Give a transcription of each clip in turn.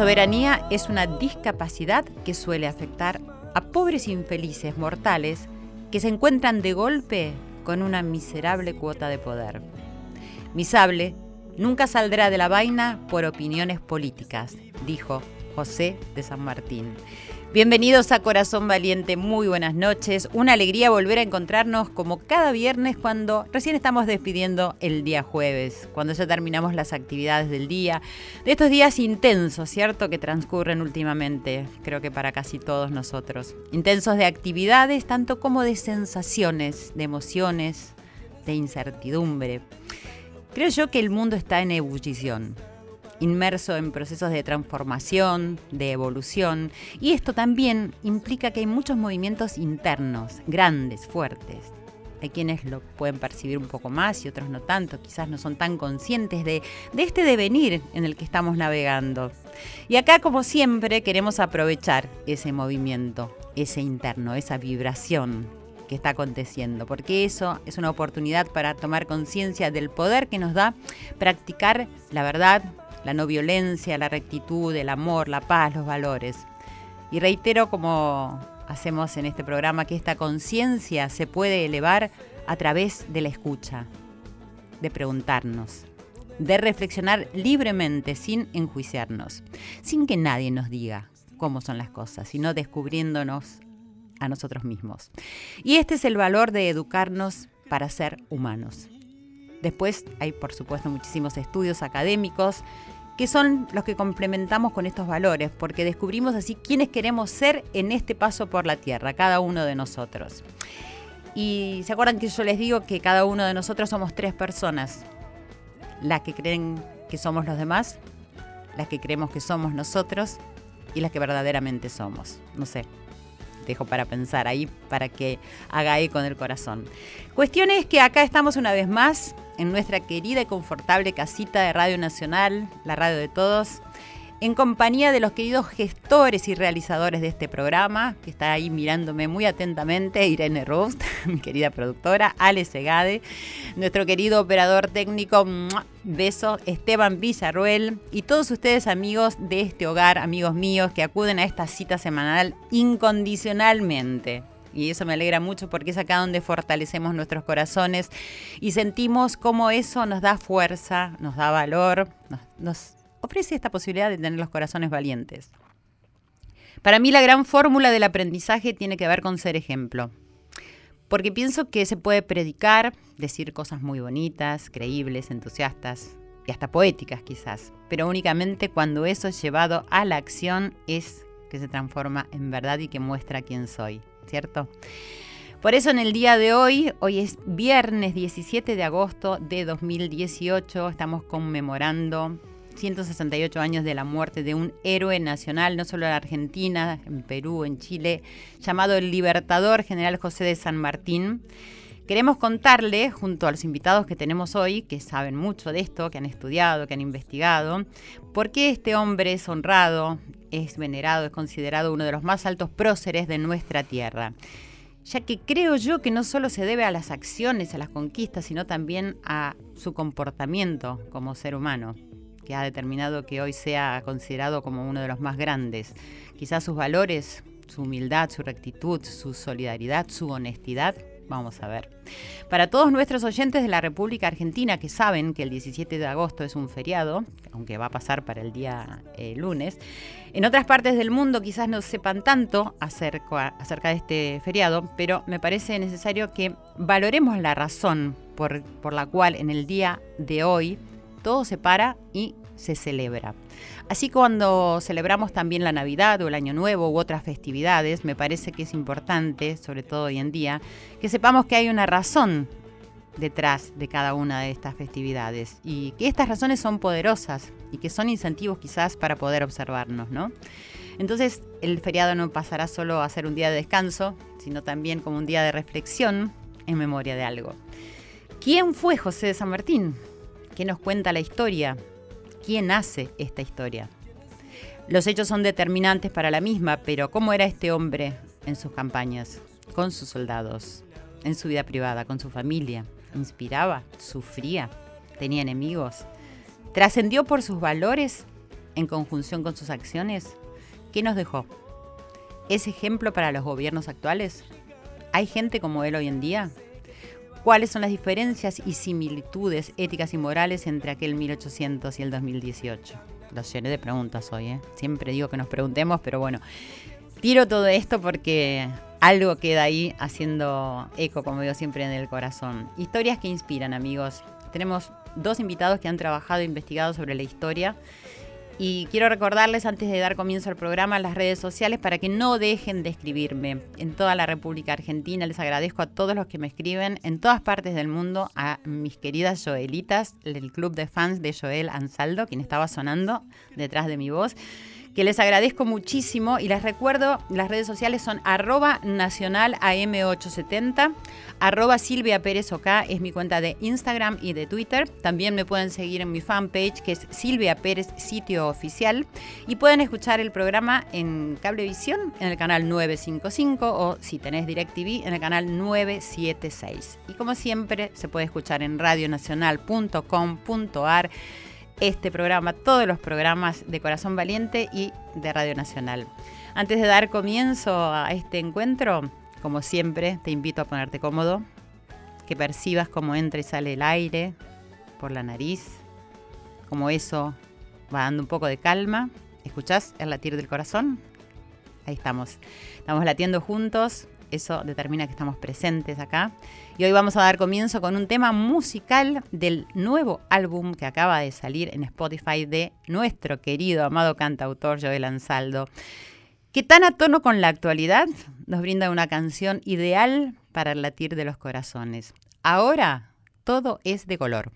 soberanía es una discapacidad que suele afectar a pobres infelices mortales que se encuentran de golpe con una miserable cuota de poder. Mi sable nunca saldrá de la vaina por opiniones políticas, dijo José de San Martín. Bienvenidos a Corazón Valiente, muy buenas noches. Una alegría volver a encontrarnos como cada viernes cuando recién estamos despidiendo el día jueves, cuando ya terminamos las actividades del día, de estos días intensos, ¿cierto? Que transcurren últimamente, creo que para casi todos nosotros. Intensos de actividades, tanto como de sensaciones, de emociones, de incertidumbre. Creo yo que el mundo está en ebullición inmerso en procesos de transformación, de evolución, y esto también implica que hay muchos movimientos internos, grandes, fuertes. Hay quienes lo pueden percibir un poco más y otros no tanto, quizás no son tan conscientes de, de este devenir en el que estamos navegando. Y acá, como siempre, queremos aprovechar ese movimiento, ese interno, esa vibración que está aconteciendo, porque eso es una oportunidad para tomar conciencia del poder que nos da practicar la verdad, la no violencia, la rectitud, el amor, la paz, los valores. Y reitero como hacemos en este programa que esta conciencia se puede elevar a través de la escucha, de preguntarnos, de reflexionar libremente sin enjuiciarnos, sin que nadie nos diga cómo son las cosas, sino descubriéndonos a nosotros mismos. Y este es el valor de educarnos para ser humanos. Después hay, por supuesto, muchísimos estudios académicos que son los que complementamos con estos valores, porque descubrimos así quiénes queremos ser en este paso por la tierra, cada uno de nosotros. Y se acuerdan que yo les digo que cada uno de nosotros somos tres personas, las que creen que somos los demás, las que creemos que somos nosotros y las que verdaderamente somos. No sé, dejo para pensar ahí para que haga ahí con el corazón. Cuestión es que acá estamos una vez más en nuestra querida y confortable casita de Radio Nacional, la radio de todos, en compañía de los queridos gestores y realizadores de este programa, que está ahí mirándome muy atentamente, Irene Rost, mi querida productora, Ale Segade, nuestro querido operador técnico, beso, Esteban Villarruel, y todos ustedes amigos de este hogar, amigos míos, que acuden a esta cita semanal incondicionalmente. Y eso me alegra mucho porque es acá donde fortalecemos nuestros corazones y sentimos cómo eso nos da fuerza, nos da valor, nos, ofrece esta posibilidad de tener los corazones valientes. Para mí la gran fórmula del aprendizaje tiene que ver con ser ejemplo. Porque pienso que se puede predicar, decir cosas muy bonitas, creíbles, entusiastas y hasta poéticas quizás, pero únicamente cuando eso es llevado a la acción es que se transforma en verdad y que muestra quién soy. ¿cierto? Por eso en el día de hoy, hoy es viernes 17 de agosto de 2018, estamos conmemorando 168 años de la muerte de un héroe nacional, no solo en Argentina, en Perú, en Chile, llamado el Libertador General José de San Martín. Queremos contarle, junto a los invitados que tenemos hoy, que saben mucho de esto, que han estudiado, que han investigado, por qué este hombre es honrado, es venerado, es considerado uno de los más altos próceres de nuestra tierra. Ya que creo yo que no solo se debe a las acciones, a las conquistas, sino también a su comportamiento como ser humano, que ha determinado que hoy sea considerado como uno de los más grandes. Quizás sus valores, su humildad, su rectitud, su solidaridad, su honestidad, Vamos a ver. Para todos nuestros oyentes de la República Argentina que saben que el 17 de agosto es un feriado, aunque va a pasar para el día eh, lunes, en otras partes del mundo quizás no sepan tanto acerca, de este feriado, pero me parece necesario que valoremos la razón por la cual en el día de hoy todo se para y se celebra. Así cuando celebramos también la Navidad o el Año Nuevo u otras festividades, me parece que es importante, sobre todo hoy en día, que sepamos que hay una razón detrás de cada una de estas festividades y que estas razones son poderosas y que son incentivos quizás para poder observarnos, ¿no? Entonces el feriado no pasará solo a ser un día de descanso, sino también como un día de reflexión en memoria de algo. ¿Quién fue José de San Martín? ¿Qué nos cuenta la historia? ¿Quién hace esta historia? Los hechos son determinantes para la misma, pero ¿cómo era este hombre en sus campañas, con sus soldados, en su vida privada, con su familia? ¿Inspiraba? ¿Sufría? ¿Tenía enemigos? ¿Trascendió por sus valores en conjunción con sus acciones? ¿Qué nos dejó? ¿Es ejemplo para los gobiernos actuales? ¿Hay gente como él hoy en día? ¿Cuáles son las diferencias y similitudes éticas y morales entre aquel 1800 y el 2018? Los llené de preguntas hoy, ¿eh? Siempre digo que nos preguntemos, pero bueno, tiro todo esto porque algo queda ahí haciendo eco, como digo siempre, en el corazón. Historias que inspiran, amigos. Tenemos dos invitados que han trabajado e investigado sobre la historia y quiero recordarles antes de dar comienzo al programa las redes sociales para que no dejen de escribirme. En toda la República Argentina les agradezco a todos los que me escriben en todas partes del mundo, a mis queridas Joelitas, el club de fans de Joel Ansaldo, quien estaba sonando detrás de mi voz que les agradezco muchísimo y les recuerdo, las redes sociales son arroba nacional AM870, arroba Silvia Pérez es mi cuenta de Instagram y de Twitter. También me pueden seguir en mi fanpage que es Silvia Pérez Sitio Oficial y pueden escuchar el programa en Cablevisión en el canal 955 o si tenés DirecTV en el canal 976. Y como siempre se puede escuchar en radionacional.com.ar este programa, todos los programas de Corazón Valiente y de Radio Nacional. Antes de dar comienzo a este encuentro, como siempre, te invito a ponerte cómodo, que percibas cómo entra y sale el aire por la nariz, como eso va dando un poco de calma. ¿Escuchás el latir del corazón? Ahí estamos. Estamos latiendo juntos eso determina que estamos presentes acá. Y hoy vamos a dar comienzo con un tema musical del nuevo álbum que acaba de salir en Spotify de nuestro querido, amado cantautor Joel Ansaldo, que tan a tono con la actualidad nos brinda una canción ideal para el latir de los corazones. Ahora todo es de color.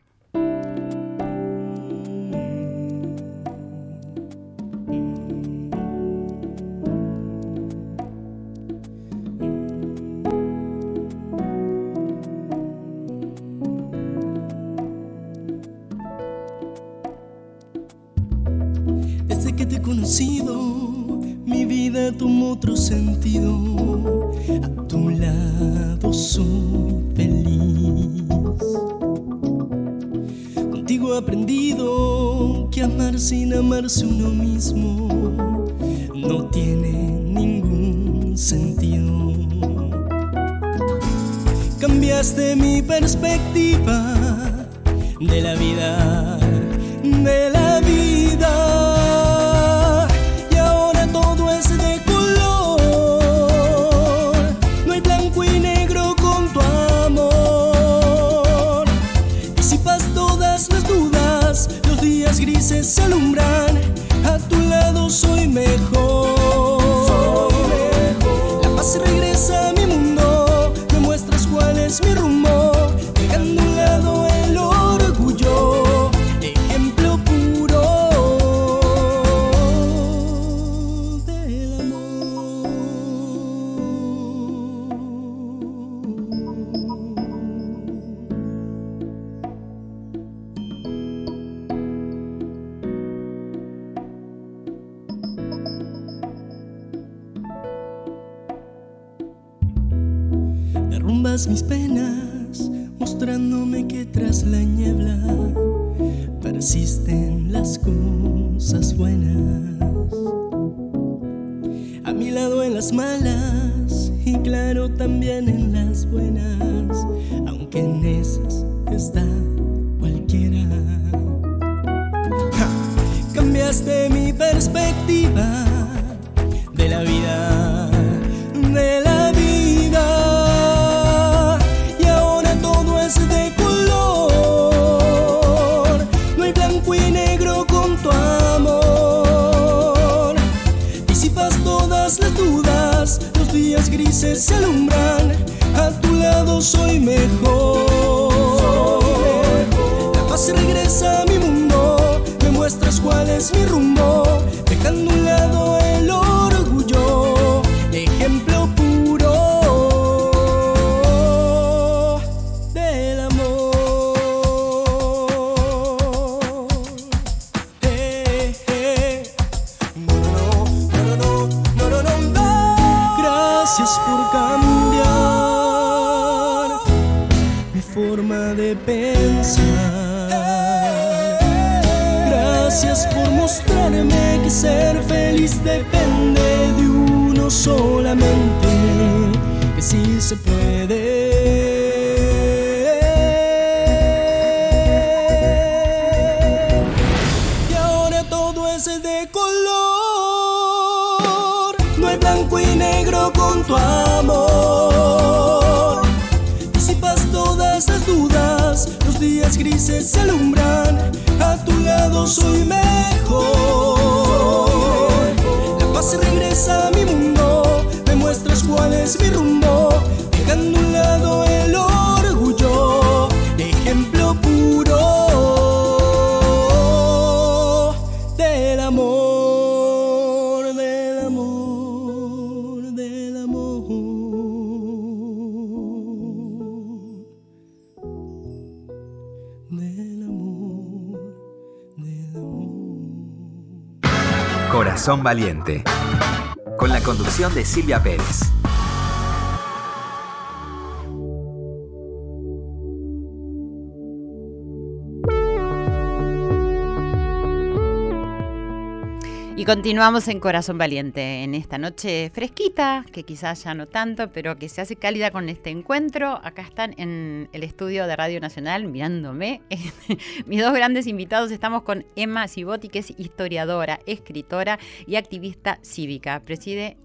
Mi vida tomó otro sentido. A tu lado soy feliz. Contigo he aprendido que amar sin amarse uno mismo no tiene ningún sentido. Cambiaste mi perspectiva de la vida, de la vida. Es mi rumbo, Corazón Valiente. Con la conducción de Silvia Pérez. Continuamos en Corazón Valiente, en esta noche fresquita, que quizás ya no tanto, pero que se hace cálida con este encuentro. Acá están en el estudio de Radio Nacional mirándome. Mis dos grandes invitados estamos con Emma Cibotti, que es historiadora, escritora y activista cívica. Preside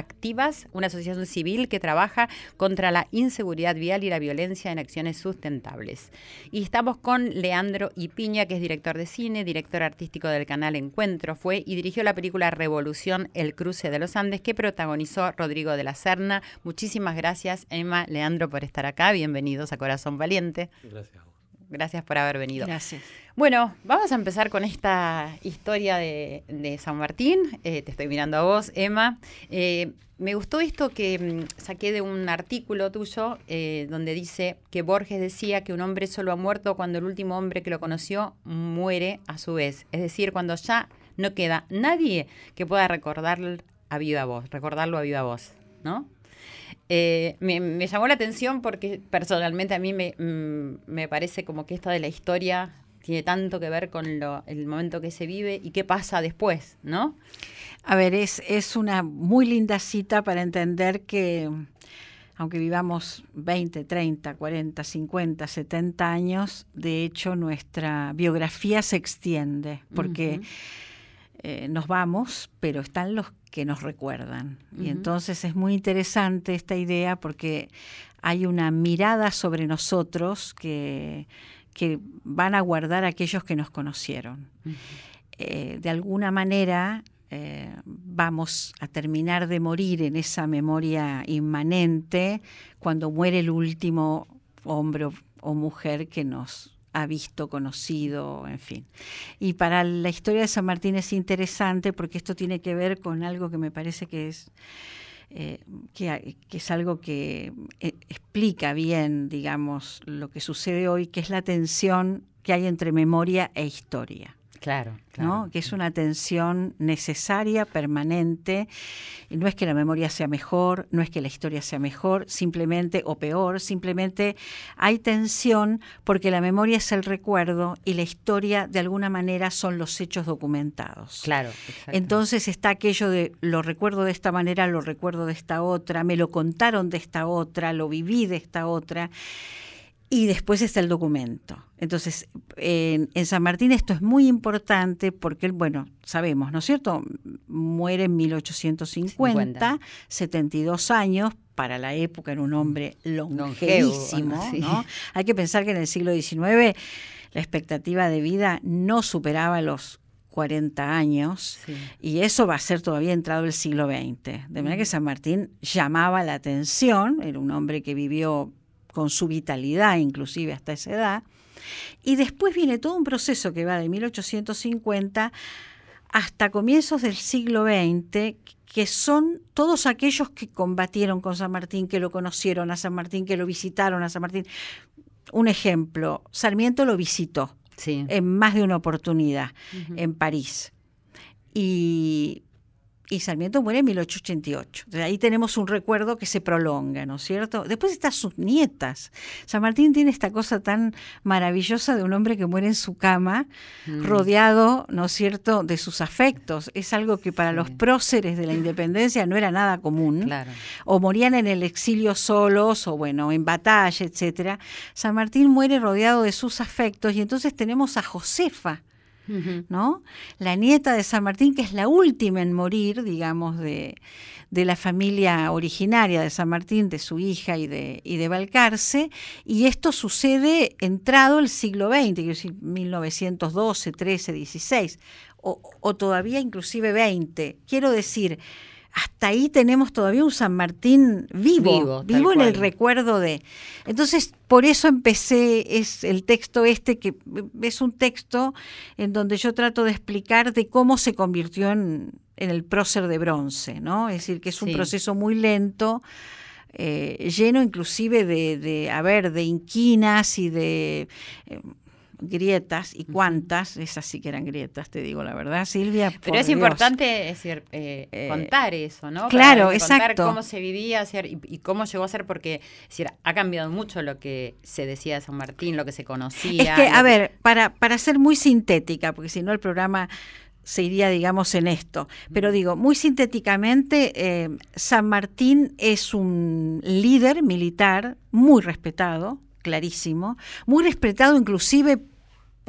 Activas, una asociación civil que trabaja contra la inseguridad vial y la violencia en acciones sustentables. Y estamos con Leandro Ipiña, que es director de cine, director artístico del canal Encuentro, fue y dirigió la película Revolución, El cruce de los Andes, que protagonizó Rodrigo de la Serna. Muchísimas gracias, Emma, Leandro, por estar acá. Bienvenidos a Corazón Valiente. Gracias. Gracias por haber venido. Gracias. Bueno, vamos a empezar con esta historia de, de San Martín. Eh, te estoy mirando a vos, Emma. Eh, me gustó esto que mm, saqué de un artículo tuyo eh, donde dice que Borges decía que un hombre solo ha muerto cuando el último hombre que lo conoció muere a su vez. Es decir, cuando ya no queda nadie que pueda recordarlo a viva voz, recordarlo a viva voz, ¿no? Eh, me, me, llamó la atención porque personalmente a mí me, mm, me, parece como que esta de la historia tiene tanto que ver con lo, el momento que se vive y qué pasa después, ¿no? A ver, es, es una muy linda cita para entender que aunque vivamos 20, 30, 40, 50, 70 años, de hecho nuestra biografía se extiende porque... Uh -huh. Eh, nos vamos, pero están los que nos recuerdan. Uh -huh. Y entonces es muy interesante esta idea porque hay una mirada sobre nosotros que, que van a guardar aquellos que nos conocieron. Uh -huh. eh, de alguna manera eh, vamos a terminar de morir en esa memoria inmanente cuando muere el último hombre o, o mujer que nos ha visto, conocido, en fin. Y para la historia de San Martín es interesante porque esto tiene que ver con algo que me parece que es, eh, que, es algo que eh, explica bien, digamos, lo que sucede hoy, que es la tensión que hay entre memoria e historia. Claro, claro. ¿no? Que es una tensión necesaria, permanente. Y no es que la memoria sea mejor, no es que la historia sea mejor, simplemente, o peor, simplemente hay tensión porque la memoria es el recuerdo y la historia, de alguna manera, son los hechos documentados. Claro. Entonces está aquello de lo recuerdo de esta manera, lo recuerdo de esta otra, me lo contaron de esta otra, lo viví de esta otra. Y después está el documento. Entonces, en, en, San Martín esto es muy importante porque él, bueno, sabemos, ¿no es cierto? Muere en 1850, 50. 72 años, para la época era un hombre longevísimo, Longevo, sí. ¿no? Hay que pensar que en el siglo XIX la expectativa de vida no superaba los 40 años y eso va a ser todavía entrado el siglo XX. De manera que San Martín llamaba la atención, era un hombre que vivió con su vitalidad inclusive hasta esa edad, y después viene todo un proceso que va de 1850 hasta comienzos del siglo XX, que son todos aquellos que combatieron con San Martín, que lo conocieron a San Martín, que lo visitaron a San Martín. Un ejemplo, Sarmiento lo visitó en más de una oportunidad en París. Y y Sarmiento muere en 1888. ahí tenemos un recuerdo que se prolonga, ¿no es cierto? Después están sus nietas. San Martín tiene esta cosa tan maravillosa de un hombre que muere en su cama, mm. rodeado, ¿no es cierto?, de sus afectos. Es algo que para los próceres de la independencia no era nada común. O morían en el exilio solos, o bueno, en batalla, etcétera. San Martín muere rodeado de sus afectos, y entonces tenemos a Josefa ¿no? La nieta de San Martín, que es la última en morir, digamos, de, la familia originaria de San Martín, de su hija y de, y de Balcarce, y esto sucede entrado el siglo XX, quiero decir, 1912, 13, 16, o, o todavía inclusive 20. Quiero decir, hasta ahí tenemos todavía un San Martín vivo, vivo, en el recuerdo de. Entonces, por eso empecé, es el texto este, que es un texto en donde yo trato de explicar de cómo se convirtió en, el prócer de bronce, ¿no? Es decir, que es un proceso muy lento. Eh, lleno inclusive de, de, a ver, de inquinas y de eh, grietas y cuántas, esas sí que eran grietas, te digo la verdad, Silvia. Pero es importante decir, eh, eh, contar eso, ¿no? Claro, Para contar cómo se vivía y, cómo llegó a ser, porque decir, ha cambiado mucho lo que se decía de San Martín, lo que se conocía. Es que, a ver, para, para ser muy sintética, porque si no el programa se iría, digamos, en esto. Pero digo, muy sintéticamente, eh, San Martín es un líder militar muy respetado, clarísimo, muy respetado inclusive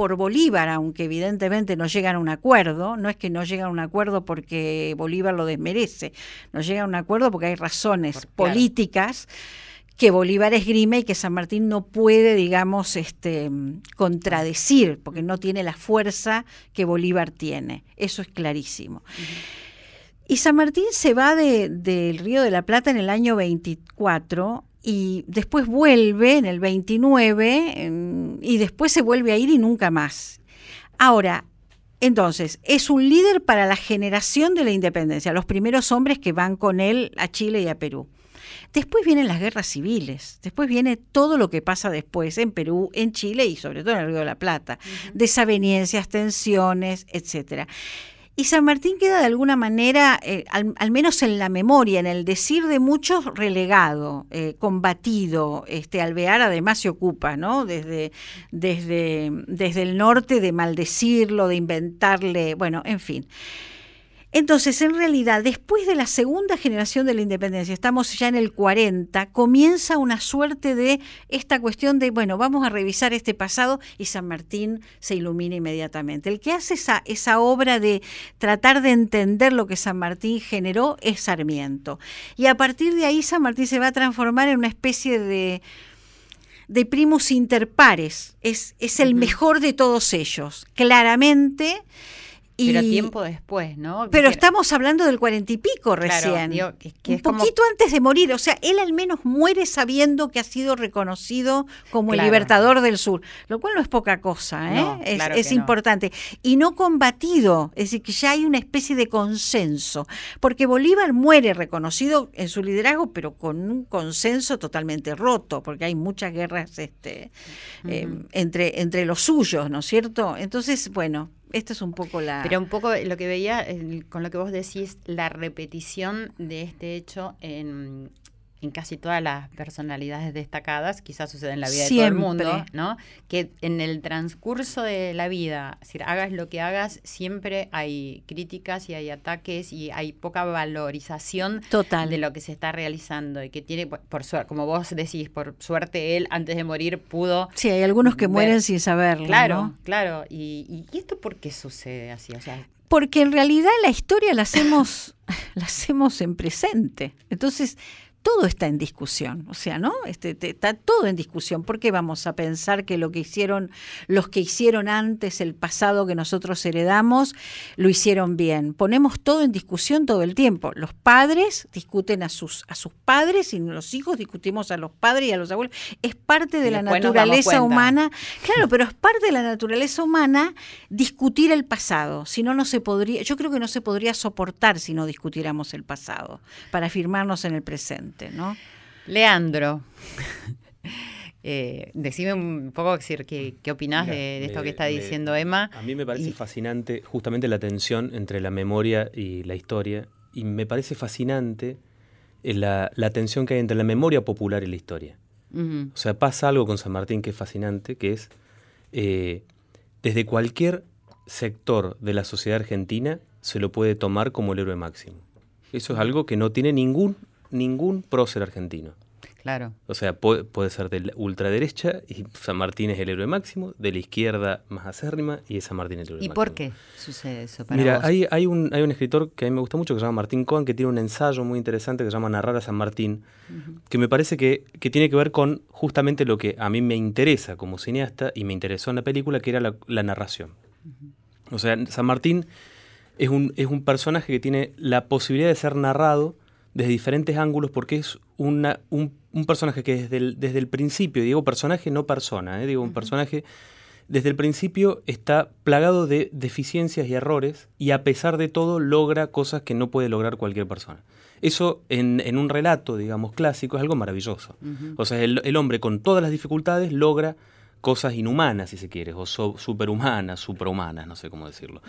por Bolívar, aunque evidentemente no llegan a un acuerdo, no es que no llegan a un acuerdo porque Bolívar lo desmerece, no llegan a un acuerdo porque hay razones políticas que Bolívar esgrime y que San Martín no puede, digamos, este, contradecir, porque no tiene la fuerza que Bolívar tiene. Eso es clarísimo. Y San Martín se va del Río de la Plata en el año 24 y después vuelve en el 29 y después se vuelve a ir y nunca más. Ahora, entonces, es un líder para la generación de la independencia, los primeros hombres que van con él a Chile y a Perú. Después vienen las guerras civiles, después viene todo lo que pasa después en Perú, en Chile y sobre todo en el Río de la Plata, desavenencias, tensiones, etcétera. Y San Martín queda de alguna manera, eh, al, menos en la memoria, en el decir de muchos, relegado, eh, combatido. Este, Alvear además se ocupa, ¿no? Desde, desde, desde el norte de maldecirlo, de inventarle, bueno, en fin. Entonces, en realidad, después de la segunda generación de la independencia, estamos ya en el 40, comienza una suerte de esta cuestión de, bueno, vamos a revisar este pasado y San Martín se ilumina inmediatamente. El que hace esa, esa obra de tratar de entender lo que San Martín generó es Sarmiento. Y a partir de ahí San Martín se va a transformar en una especie de de primus inter pares, es, es el mejor de todos ellos, claramente pero tiempo después, ¿no? Pero estamos hablando del cuarenta y pico recién. un poquito antes de morir. O sea, él al menos muere sabiendo que ha sido reconocido como el libertador del sur, lo cual no es poca cosa, ¿eh? es, importante. Y no combatido, es decir, que ya hay una especie de consenso. Porque Bolívar muere reconocido en su liderazgo, pero con un consenso totalmente roto, porque hay muchas guerras este, eh, entre, entre los suyos, ¿no es cierto? Entonces, bueno, esto es un poco la... Pero un poco lo que veía, con lo que vos decís, la repetición de este hecho en, en casi todas las personalidades destacadas, quizás sucede en la vida de todo el mundo, ¿no? Que en el transcurso de la vida, si hagas lo que hagas, siempre hay críticas y hay ataques y hay poca valorización Total. de lo que se está realizando y que tiene, por suerte, como vos decís, por suerte él antes de morir pudo. Sí, hay algunos que mueren sin saberlo. Claro, claro. Y, y, esto por qué sucede así? O sea, porque en realidad la historia la hacemos, la hacemos en presente. Entonces, todo está en discusión, o sea, ¿no? Este, está todo en discusión. ¿Por qué vamos a pensar que lo que hicieron los que hicieron antes, el pasado que nosotros heredamos, lo hicieron bien? Ponemos todo en discusión todo el tiempo. Los padres discuten a sus, a sus padres y los hijos discutimos a los padres y a los abuelos. Es parte de la naturaleza humana. Claro, pero es parte de la naturaleza humana discutir el pasado. Si no, no se podría, yo creo que no se podría soportar si no discutiéramos el pasado para afirmarnos en el presente. ¿No? Leandro. Eh, decime un poco qué, qué opinás de, esto que está diciendo Emma. A mí me parece fascinante justamente la tensión entre la memoria y la historia, y me parece fascinante eh, la, tensión que hay entre la memoria popular y la historia. O sea, pasa algo con San Martín que es fascinante, que es eh, desde cualquier sector de la sociedad argentina se lo puede tomar como el héroe máximo. Eso es algo que no tiene ningún ningún prócer argentino. Claro. O sea, puede, ser de la ultraderecha y San Martín es el héroe máximo, de la izquierda más acérrima y San Martín es el héroe ¿Y por qué sucede eso para Mira, Hay, hay, un, hay un escritor que a mí me gusta mucho que se llama Martín Cohen, que tiene un ensayo muy interesante que se llama Narrar a San Martín, que me parece que, tiene que ver con justamente lo que a mí me interesa como cineasta y me interesó en la película, que era la, narración. O sea, San Martín es un, es un personaje que tiene la posibilidad de ser narrado desde diferentes ángulos porque es una, un, personaje que desde el, desde el principio, digo personaje no persona, ¿eh? digo un personaje desde el principio está plagado de deficiencias y errores y a pesar de todo logra cosas que no puede lograr cualquier persona. Eso en, en un relato, digamos, clásico es algo maravilloso. O sea, el, el, hombre con todas las dificultades logra cosas inhumanas, si se quiere, o superhumanas, suprahumanas, no sé cómo decirlo.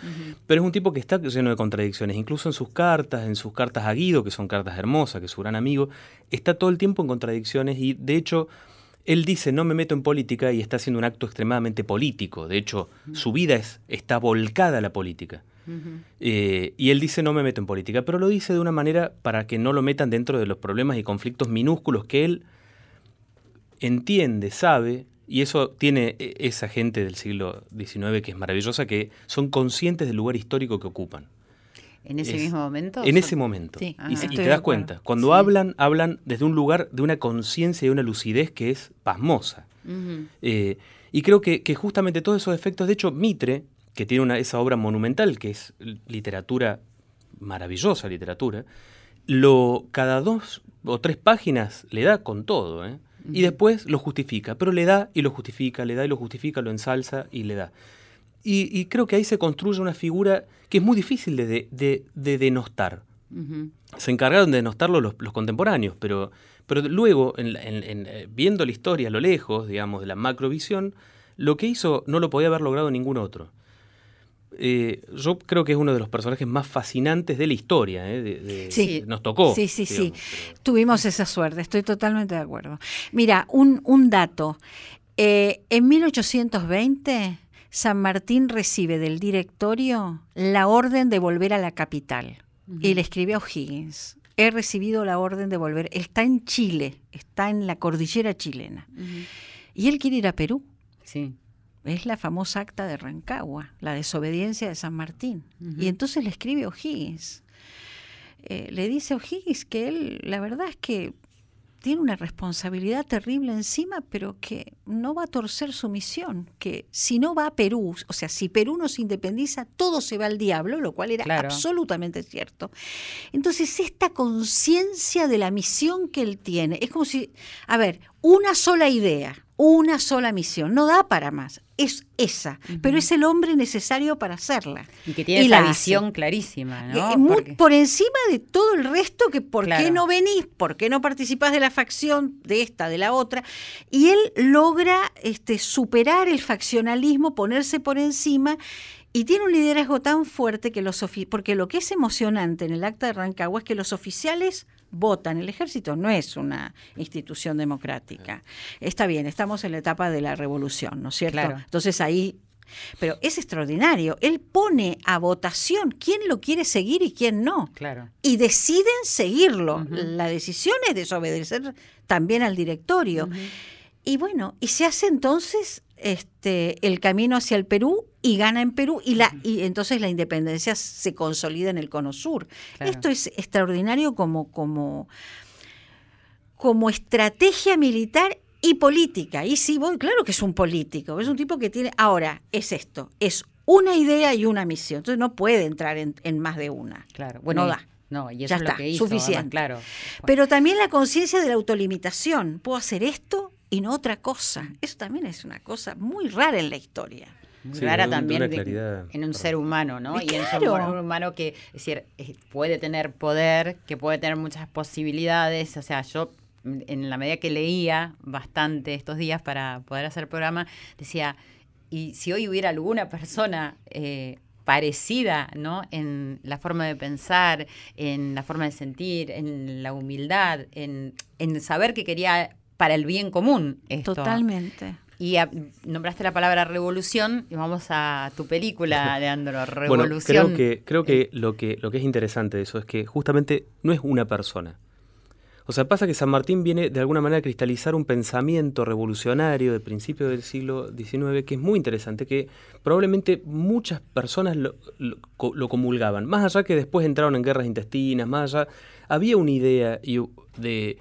Pero es un tipo que está lleno de contradicciones, incluso en sus cartas, en sus cartas a Guido, que son cartas hermosas, que es su gran amigo, está todo el tiempo en contradicciones y de hecho él dice no me meto en política y está haciendo un acto extremadamente político, de hecho su vida es, está volcada a la política. Eh, y él dice no me meto en política, pero lo dice de una manera para que no lo metan dentro de los problemas y conflictos minúsculos que él entiende, sabe y eso tiene e, esa gente del siglo XIX que es maravillosa, que son conscientes del lugar histórico que ocupan. ¿En ese mismo momento? En ese momento. Sí. y, te das cuenta, cuando hablan, hablan desde un lugar de una conciencia y una lucidez que es pasmosa. Eh, y creo que, justamente todos esos efectos, de hecho, Mitre, que tiene una, esa obra monumental, que es literatura, maravillosa literatura, lo, cada dos o tres páginas le da con todo. ¿eh? Y después lo justifica, pero le da y lo justifica, le da y lo justifica, lo ensalza y le da. Y, creo que ahí se construye una figura que es muy difícil de, denostar. Se encargaron de denostarlo los, contemporáneos, pero, pero luego, en, eh, viendo la historia a lo lejos, digamos, de la macrovisión, lo que hizo no lo podía haber logrado ningún otro. Eh, yo creo que es uno de los personajes más fascinantes de la historia. Eh, sí, nos tocó. Sí, sí, sí. Tuvimos esa suerte, estoy totalmente de acuerdo. Mira, un, un dato. Eh, en 1820, San Martín recibe del directorio la orden de volver a la capital y le escribe a O'Higgins. He recibido la orden de volver. Está en Chile, está en la cordillera chilena. Y él quiere ir a Perú. Sí es la famosa acta de Rancagua, la desobediencia de San Martín. Y entonces le escribe O'Higgins. Eh, le dice a O'Higgins que él, la verdad es que tiene una responsabilidad terrible encima, pero que no va a torcer su misión, que si no va a Perú, o sea, si Perú no se independiza, todo se va al diablo, lo cual era absolutamente cierto. Entonces, esta conciencia de la misión que él tiene, es como si, a ver, una sola idea, una sola misión, no da para más, es esa, pero es el hombre necesario para hacerla. Y que tiene esa visión clarísima, ¿no? Eh, por encima de todo el resto, que por qué no venís, por qué no participás de la facción, de esta, de la otra, y él logra este, superar el faccionalismo, ponerse por encima y tiene un liderazgo tan fuerte que los porque lo que es emocionante en el acta de Rancagua es que los oficiales votan. El ejército no es una institución democrática. Está bien, estamos en la etapa de la revolución, ¿no es cierto? Entonces ahí pero es extraordinario. Él pone a votación quién lo quiere seguir y quién no. Claro. Y deciden seguirlo. La decisión es desobedecer también al directorio. Y bueno, y se hace entonces este, el camino hacia el Perú y gana en Perú y, la, y entonces la independencia se consolida en el cono sur. Esto es extraordinario como, como como estrategia militar y política. Y sí, voy, claro que es un político, es un tipo que tiene... Ahora, es esto, es una idea y una misión. Entonces no puede entrar en, más de una. Claro, bueno, no da. No, y eso ya es está, lo que hizo, suficiente. claro. Pero también la conciencia de la autolimitación. Puedo hacer esto y no otra cosa. Eso también es una cosa muy rara en la historia. Muy rara también en un ser humano, ¿no? Y en un ser humano que, es decir, puede tener poder, que puede tener muchas posibilidades. O sea, yo en la medida que leía bastante estos días para poder hacer el programa, decía, y si hoy hubiera alguna persona eh, parecida, ¿no? En la forma de pensar, en la forma de sentir, en la humildad, en, saber que quería para el bien común esto. Totalmente. Y nombraste la palabra revolución y vamos a tu película, Leandro, revolución. Bueno, creo que, creo que lo que lo que es interesante de eso es que justamente no es una persona. O sea, pasa que San Martín viene de alguna manera a cristalizar un pensamiento revolucionario de principio del siglo XIX que es muy interesante, que probablemente muchas personas lo, comulgaban, más allá que después entraron en guerras intestinas, más allá, había una idea de...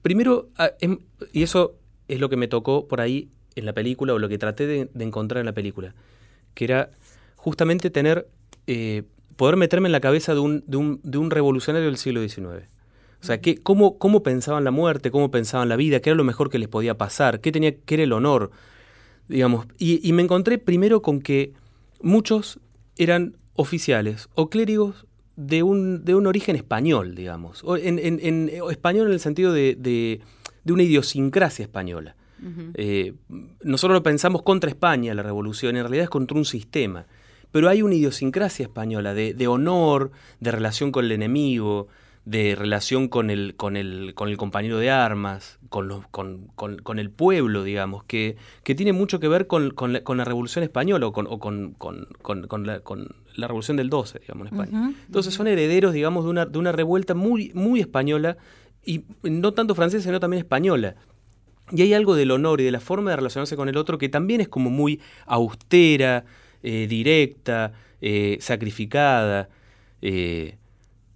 Primero, em, y eso es lo que me tocó por ahí en la película, o lo que traté de, encontrar en la película, que era justamente tener, eh, poder meterme en la cabeza de un, de un, de un revolucionario del siglo XIX. O sea, ¿qué, cómo, ¿cómo pensaban la muerte? ¿Cómo pensaban la vida? ¿Qué era lo mejor que les podía pasar? ¿Qué, tenía, qué era el honor? Digamos, y, me encontré primero con que muchos eran oficiales o clérigos de un, de un origen español, digamos. O en, en, español en el sentido de, de, una idiosincrasia española. Eh, nosotros lo pensamos contra España, la revolución, en realidad es contra un sistema. Pero hay una idiosincrasia española de, de honor, de relación con el enemigo, de relación con el, con el, con el compañero de armas, con, los, con, con, el pueblo, digamos, que, que, tiene mucho que ver con, la, con la, Revolución Española o, con, o con, la, la, Revolución del 12, digamos, en España. Entonces son herederos, digamos, de una, de una revuelta muy, muy española y no tanto francesa, sino también española. Y hay algo del honor y de la forma de relacionarse con el otro que también es como muy austera, eh, directa, eh, sacrificada. Eh,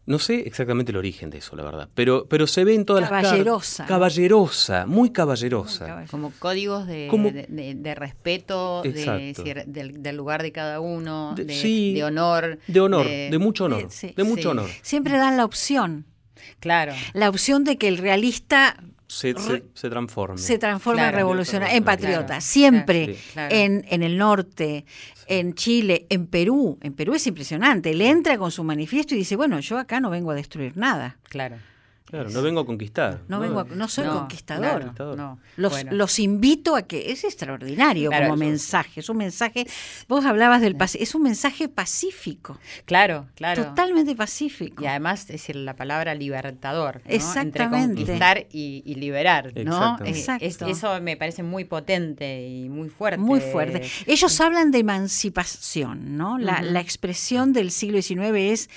no sé exactamente el origen de eso, la verdad, pero, pero se ve en todas las Caballerosa. Caballerosa, muy caballerosa. Como códigos de, de, respeto, de, del, lugar de cada uno, de, honor. De honor, de, mucho honor. de mucho honor. Siempre dan la opción. Claro. La opción de que el realista se, se, transforme. Se transforma en revolucionario, en patriota. Siempre En, en, el norte, en Chile, en Perú. En Perú es impresionante. Él entra con su manifiesto y dice, bueno, yo acá no vengo a destruir nada. Claro. Claro, no vengo a conquistar. No, vengo no soy conquistador. los, los invito a que es extraordinario como mensaje. Es un mensaje, vos hablabas del es un mensaje pacífico. Claro, claro. Totalmente pacífico. Y además, es decir, la palabra libertador. Exactamente. Entre conquistar y, liberar, ¿no? eso me parece muy potente y muy fuerte. Muy fuerte. Ellos hablan de emancipación, ¿no? La, la expresión del siglo XIX es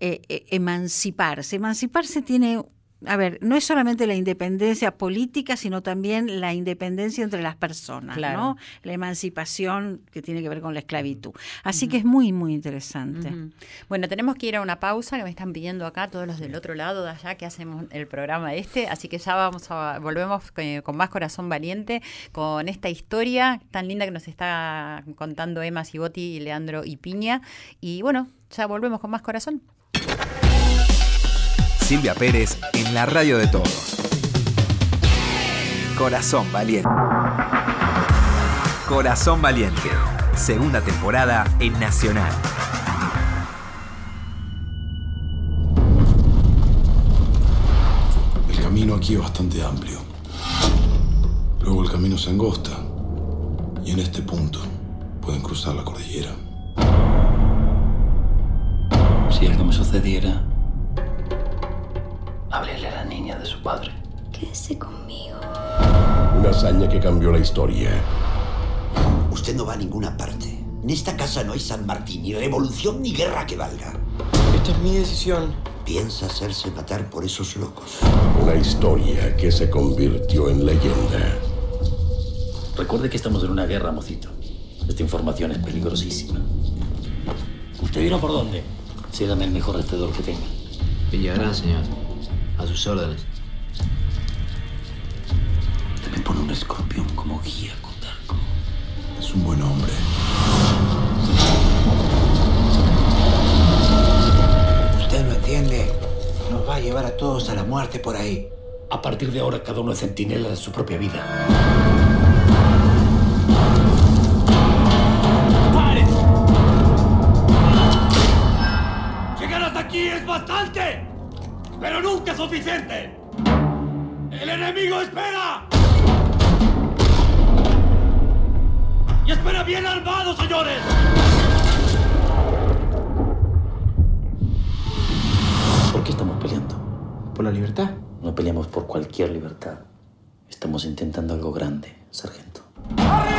eh, eh, emanciparse. Emanciparse tiene a ver, no es solamente la independencia política, sino también la independencia entre las personas, ¿no? La emancipación que tiene que ver con la esclavitud. Así que es muy, muy interesante. Bueno, tenemos que ir a una pausa que me están pidiendo acá todos los del otro lado de allá que hacemos el programa este, así que ya vamos a volvemos con, más corazón valiente con esta historia tan linda que nos está contando Emma Cibotti y Leandro y Piña y bueno, ya volvemos con más corazón. Silvia Pérez en la radio de todos. Corazón Valiente. Corazón Valiente. Segunda temporada en Nacional. El camino aquí es bastante amplio. Luego el camino se angosta. Y en este punto pueden cruzar la cordillera. Si algo me sucediera, Háblele a la niña de su padre. Quédese conmigo. Una hazaña que cambió la historia. Usted no va a ninguna parte. En esta casa no hay San Martín, ni revolución, ni guerra que valga. Esta es mi decisión. Piensa hacerse matar por esos locos. Una historia que se convirtió en leyenda. Recuerde que estamos en una guerra, mocito. Esta información es peligrosísima. ¿Usted dirá por dónde? Sígame el mejor rastreador que tenga. Villagrán, señor. A sus órdenes. Con un escorpión como guía, Condarco. Es un buen hombre. Usted no entiende. Nos va a llevar a todos a la muerte por ahí. A partir de ahora, cada uno es centinela de su propia vida. Pero nunca suficiente. El enemigo espera. Y espera bien armado, señores. ¿Por qué estamos peleando? ¿Por la libertad? No peleamos por cualquier libertad. Estamos intentando algo grande, sargento. ¡Soldado!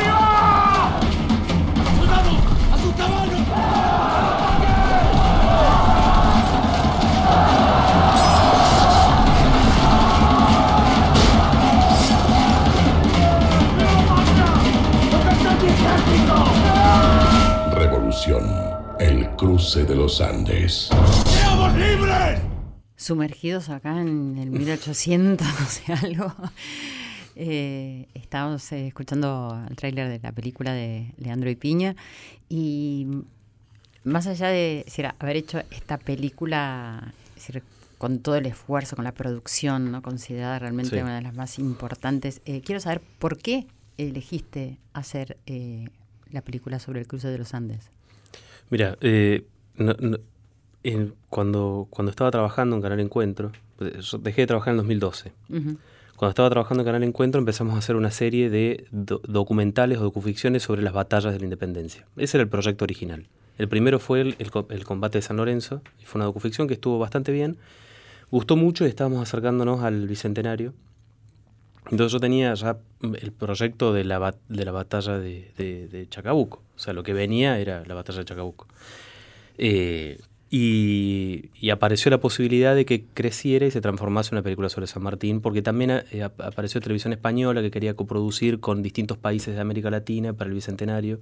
Cruce de los Andes. ¡Seamos libres! Sumergidos acá en el 1800, no sé, algo. Eh, estábamos eh, escuchando el tráiler de la película de Leandro y Piña y más allá de haber hecho esta película es decir, con todo el esfuerzo, con la producción, ¿no? considerada realmente Sí. una de las más importantes, eh, quiero saber por qué elegiste hacer eh, la película sobre el cruce de los Andes. Mira, eh, no- no- en- cuando, cuando estaba trabajando en Canal Encuentro, pues, yo dejé de trabajar en 2012. Ujú. Cuando estaba trabajando en Canal Encuentro empezamos a hacer una serie de do- documentales o docuficciones sobre las batallas de la independencia. Ese era el proyecto original. El primero fue el, el el combate de San Lorenzo, y fue una docuficción que estuvo bastante bien. Gustó mucho y estábamos acercándonos al Bicentenario. Entonces yo tenía ya el proyecto de la, de la batalla de, de- Chacabuco. O sea, lo que venía era la batalla de Chacabuco. Eh, y, apareció la posibilidad de que creciera y se transformase en una película sobre San Martín, porque también eh, ap- apareció Televisión Española que quería coproducir con distintos países de América Latina para el Bicentenario.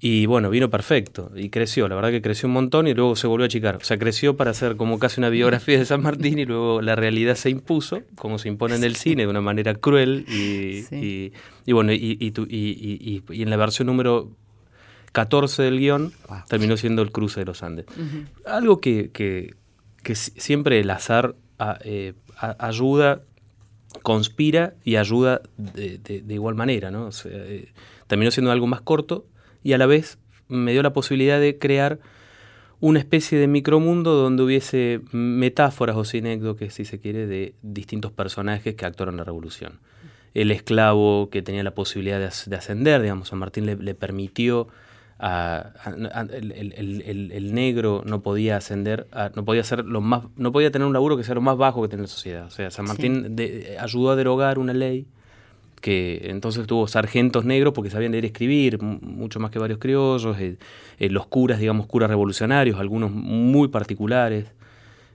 Y bueno, vino perfecto y creció, la verdad que creció un montón y luego se volvió a achicar. O sea, creció para hacer como casi una biografía de San Martín y luego la realidad se impuso, como se impone en el cine, de una manera cruel. Y, Sí. y- y bueno, y, y tu- y- y- y- y en la versión número 14 del guion terminó siendo el cruce de los Andes. Algo que, que- que si- siempre el azar a- eh, a- ayuda, conspira y ayuda de, de- de igual manera, ¿no? O sea, eh, terminó siendo algo más corto y a la vez me dio la posibilidad de crear una especie de micromundo donde hubiese metáforas o sinécdoques, si se quiere, de distintos personajes que actuaron en la revolución. El esclavo que tenía la posibilidad de, as- de ascender, digamos, San Martín le, le permitió a- a- a- el, el- el- el- negro no podía ascender, no podía ser lo más, no podía tener un laburo que sea lo más bajo que tiene la sociedad. O sea, San Sí. Martín de- ayudó a derogar una ley que entonces tuvo sargentos negros porque sabían leer y escribir, mu- mucho más que varios criollos, eh, eh, los curas, digamos, curas revolucionarios, algunos muy particulares,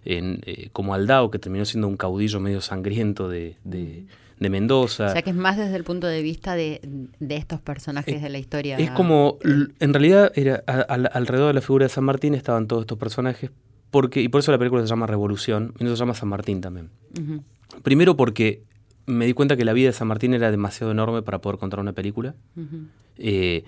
en, eh, como Aldao, que terminó siendo un caudillo medio sangriento de, de- de Mendoza. O sea que es más desde el punto de vista de, de estos personajes de la historia. Es como, en realidad, era a- al- alrededor de la figura de San Martín estaban todos estos personajes, porque, y por eso la película se llama Revolución, y no se llama San Martín también. Primero porque me di cuenta que la vida de San Martín era demasiado enorme para poder contar una película. Eh,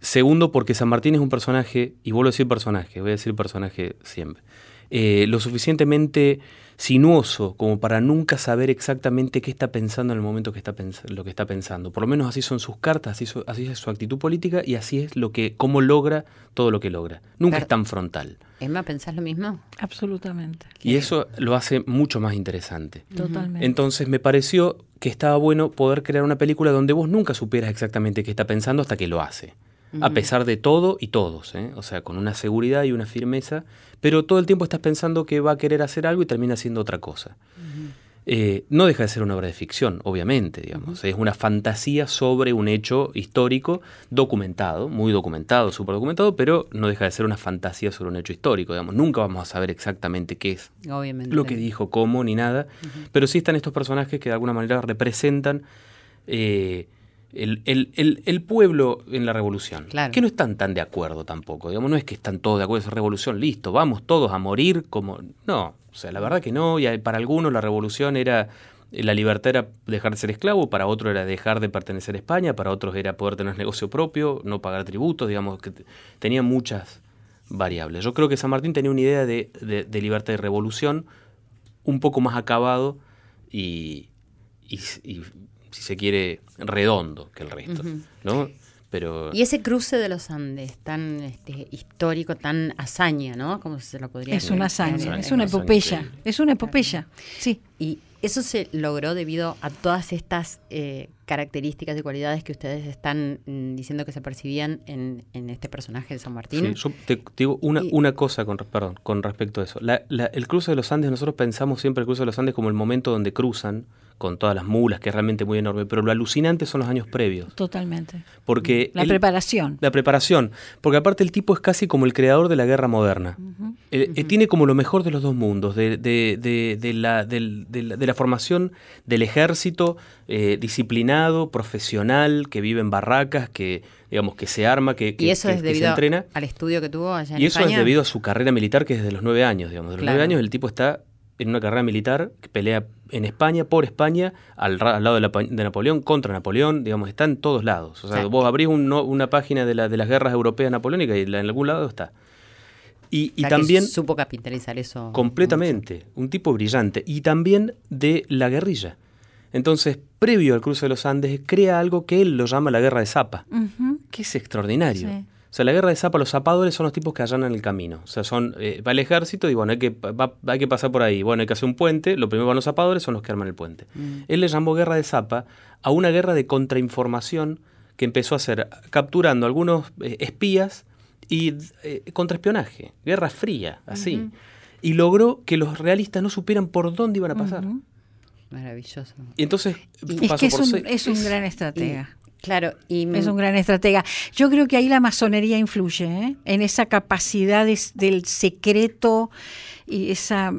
segundo, porque San Martín es un personaje, y vuelvo a decir personaje, voy a decir personaje siempre, eh, lo suficientemente sinuoso como para nunca saber exactamente qué está pensando en el momento que está lo que está pensando. Por lo menos así son sus cartas, así, so- así es su actitud política y así es lo que, cómo logra todo lo que logra. Nunca Pero- es tan frontal. Emma, ¿pensás lo mismo? Absolutamente. Y eso lo hace mucho más interesante. Totalmente. Entonces me pareció que estaba bueno poder crear una película donde vos nunca supieras exactamente qué está pensando hasta que lo hace. A pesar de todo y todos, ¿eh? o sea, con una seguridad y una firmeza, pero todo el tiempo estás pensando que va a querer hacer algo y termina haciendo otra cosa. Eh, no deja de ser una obra de ficción, obviamente, digamos. Es una fantasía sobre un hecho histórico documentado, muy documentado, súper documentado, pero no deja de ser una fantasía sobre un hecho histórico, digamos. Nunca vamos a saber exactamente qué es Obviamente. lo que dijo, cómo, ni nada. Pero sí están estos personajes que de alguna manera representan eh, el, el- el- el pueblo en la revolución. Claro. Que no están tan de acuerdo tampoco. Digamos, no es que están todos de acuerdo, esa revolución, listo, vamos todos a morir como. No, o sea, la verdad que no. Y para algunos la revolución era la libertad era dejar de ser esclavo, para otro era dejar de pertenecer a España, para otros era poder tener negocio propio, no pagar tributos, digamos, que tenía muchas variables. Yo creo que San Martín tenía una idea de, libertad y revolución un poco más acabado y, si se quiere, redondo que el resto. ¿no? Pero... Y ese cruce de los Andes, tan este, histórico, tan hazaña, ¿no? Como se lo podría Es una hazaña, es una epopeya, es una epopeya, sí. Y eso se logró debido a todas estas eh, características y cualidades que ustedes están mm, diciendo que se percibían en, este personaje de San Martín. Sí, te, digo una, una cosa con, perdón, con respecto a eso. el cruce de los Andes, nosotros pensamos siempre el cruce de los Andes como el momento donde cruzan con todas las mulas, que es realmente muy enorme, pero lo alucinante son los años previos. Totalmente. Porque la preparación. La preparación, porque aparte el tipo es casi como el creador de la guerra moderna. Eh, eh, tiene como lo mejor de los dos mundos, de, de, la, de la, formación del ejército eh, disciplinado, profesional, que vive en barracas, que digamos que se arma, que, que, ¿Y eso es debido se entrena. al estudio que tuvo allá en Y eso es debido a su carrera militar, que es desde los nueve años, digamos. De los nueve años el tipo está en una carrera militar que pelea en España, por España, al, lado de, Napoleón, contra Napoleón, digamos, está en todos lados. O sea, vos abrís una página de, la, de las guerras europeas napoleónicas y en algún lado está. Y, y también... supo capitalizar eso. Completamente, un tipo brillante. Y también de la guerrilla. Entonces, previo al cruce de los Andes, crea algo que él lo llama la guerra de Zapa, que es extraordinario. O sea, la guerra de Zapa, los zapadores son los tipos que allanan el camino. O sea, son, eh, va el ejército y bueno, hay que, hay que pasar por ahí. Bueno, hay que hacer un puente. Lo primero van los zapadores, son los que arman el puente. Mm. Él le llamó guerra de Zapa a una guerra de contrainformación que empezó a hacer capturando algunos eh, espías y eh, contraespionaje. Guerra fría, así. Y logró que los realistas no supieran por dónde iban a pasar. Maravilloso. Y entonces es que es un, gran estratega. Claro, y es un gran estratega. Yo creo que ahí la masonería influye, ¿eh? en esa capacidad del secreto y esa,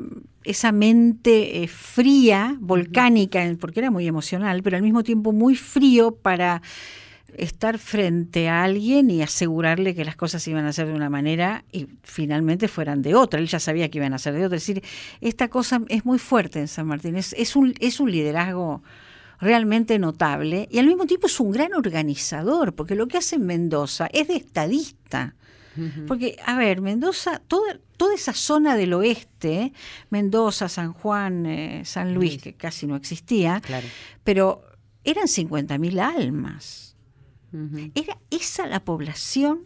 esa mente eh, fría, volcánica, porque era muy emocional, pero al mismo tiempo muy frío para estar frente a alguien y asegurarle que las cosas iban a ser de una manera y finalmente fueran de otra. Él ya sabía que iban a ser de otra. Es decir, esta cosa es muy fuerte en San Martín. Es, un, es un liderazgo realmente notable y al mismo tiempo es un gran organizador, porque lo que hace en Mendoza es de estadista. Porque, a ver, Mendoza, toda, toda esa zona del oeste, Mendoza, San Juan, eh, San Luis, que casi no existía, pero eran 50.000 almas. Era esa la población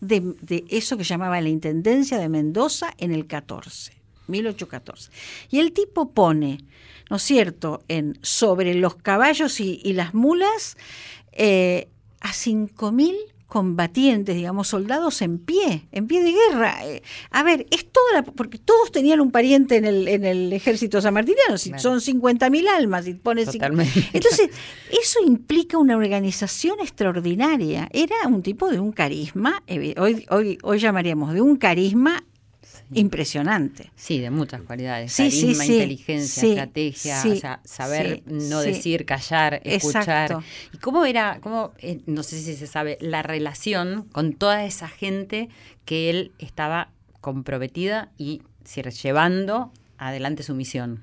de, de, eso que llamaba la Intendencia de Mendoza en el 14, 1814. Y el tipo pone ¿no es cierto?, en, sobre los caballos y, las mulas eh, a 5.000 combatientes, digamos, soldados en pie, en pie de guerra. Eh, a ver, es toda la, porque todos tenían un pariente en el, en el ejército sanmartiniano, si son 50.000 almas, pones Entonces, eso implica una organización extraordinaria. Era un tipo de un carisma, eh, hoy, hoy, hoy llamaríamos de un carisma impresionante. Sí, de muchas cualidades. Carisma, inteligencia, estrategia, saber no decir, callar, escuchar. ¿Y cómo era, cómo, eh, no sé si se sabe, la relación con toda esa gente que él estaba comprometida y llevando adelante su misión?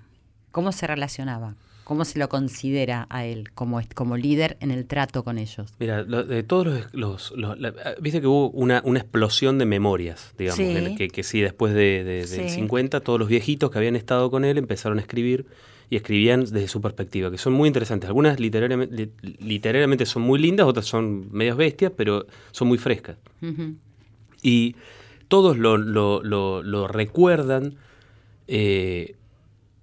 ¿Cómo se relacionaba? ¿Cómo se lo considera a él como, como líder en el trato con ellos? Mira, de todos los... Ah, viste que hubo una, una, explosión de memorias, digamos, que, que, sí, después de, de, del 50, todos los viejitos que habían estado con él empezaron a escribir y escribían desde su perspectiva, que son muy interesantes. Algunas literariamente, literariamente son muy lindas, otras son medias bestias, pero son muy frescas. Y todos lo, lo, lo, recuerdan eh,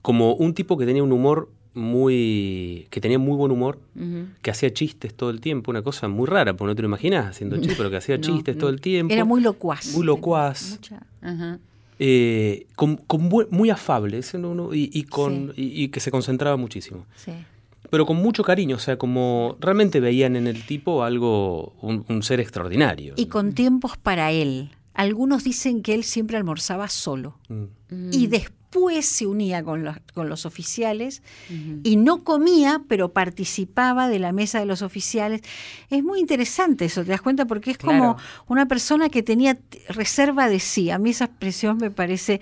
como un tipo que tenía un humor muy que tenía muy buen humor, que hacía chistes todo el tiempo, una cosa muy rara, porque no te lo imaginas haciendo chistes, pero que hacía chistes todo el tiempo. Era muy locuaz. Muy locuaz. Eh, con, muy afable y, con, y, que se concentraba muchísimo. Pero con mucho cariño, o sea, como realmente veían en el tipo algo, un, ser extraordinario. Y con tiempos para él. Algunos dicen que él siempre almorzaba solo. Mm. Y después después se unía con los, con los oficiales y no comía, pero participaba de la mesa de los oficiales. Es muy interesante eso, ¿te das cuenta? Porque es como una persona que tenía reserva de sí. A mí esa expresión me parece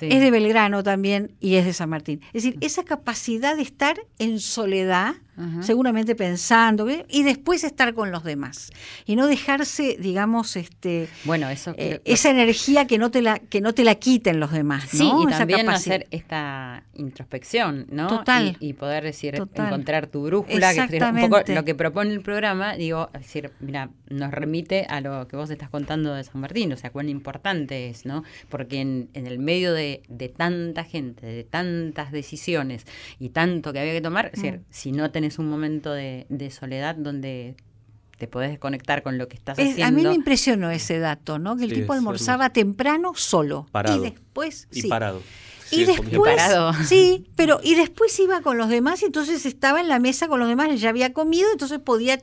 es de Belgrano también y es de San Martín. Es decir, esa capacidad de estar en soledad, seguramente pensando, y después estar con los demás. Y no dejarse, digamos, este bueno, eso eh, esa energía que no te la, que no te la quiten los demás. Sí, y también hacer esta introspección, ¿no? Total. Y, poder decir, encontrar tu brújula, que es un poco lo que propone el programa, digo, decir, mira, nos remite a lo que vos estás contando de San Martín, o sea, cuán importante es, ¿no? Porque en, en el medio de de, tanta gente, de tantas decisiones y tanto que había que tomar, es decir, mm. si no tenés un momento de, soledad donde te podés desconectar con lo que estás haciendo. A mí me impresionó ese dato, ¿no? Que el tipo almorzaba temprano solo. Parado. Y después. Y parado y después, sí, pero y después iba con los demás y entonces estaba en la mesa con los demás, ya había comido, entonces podía,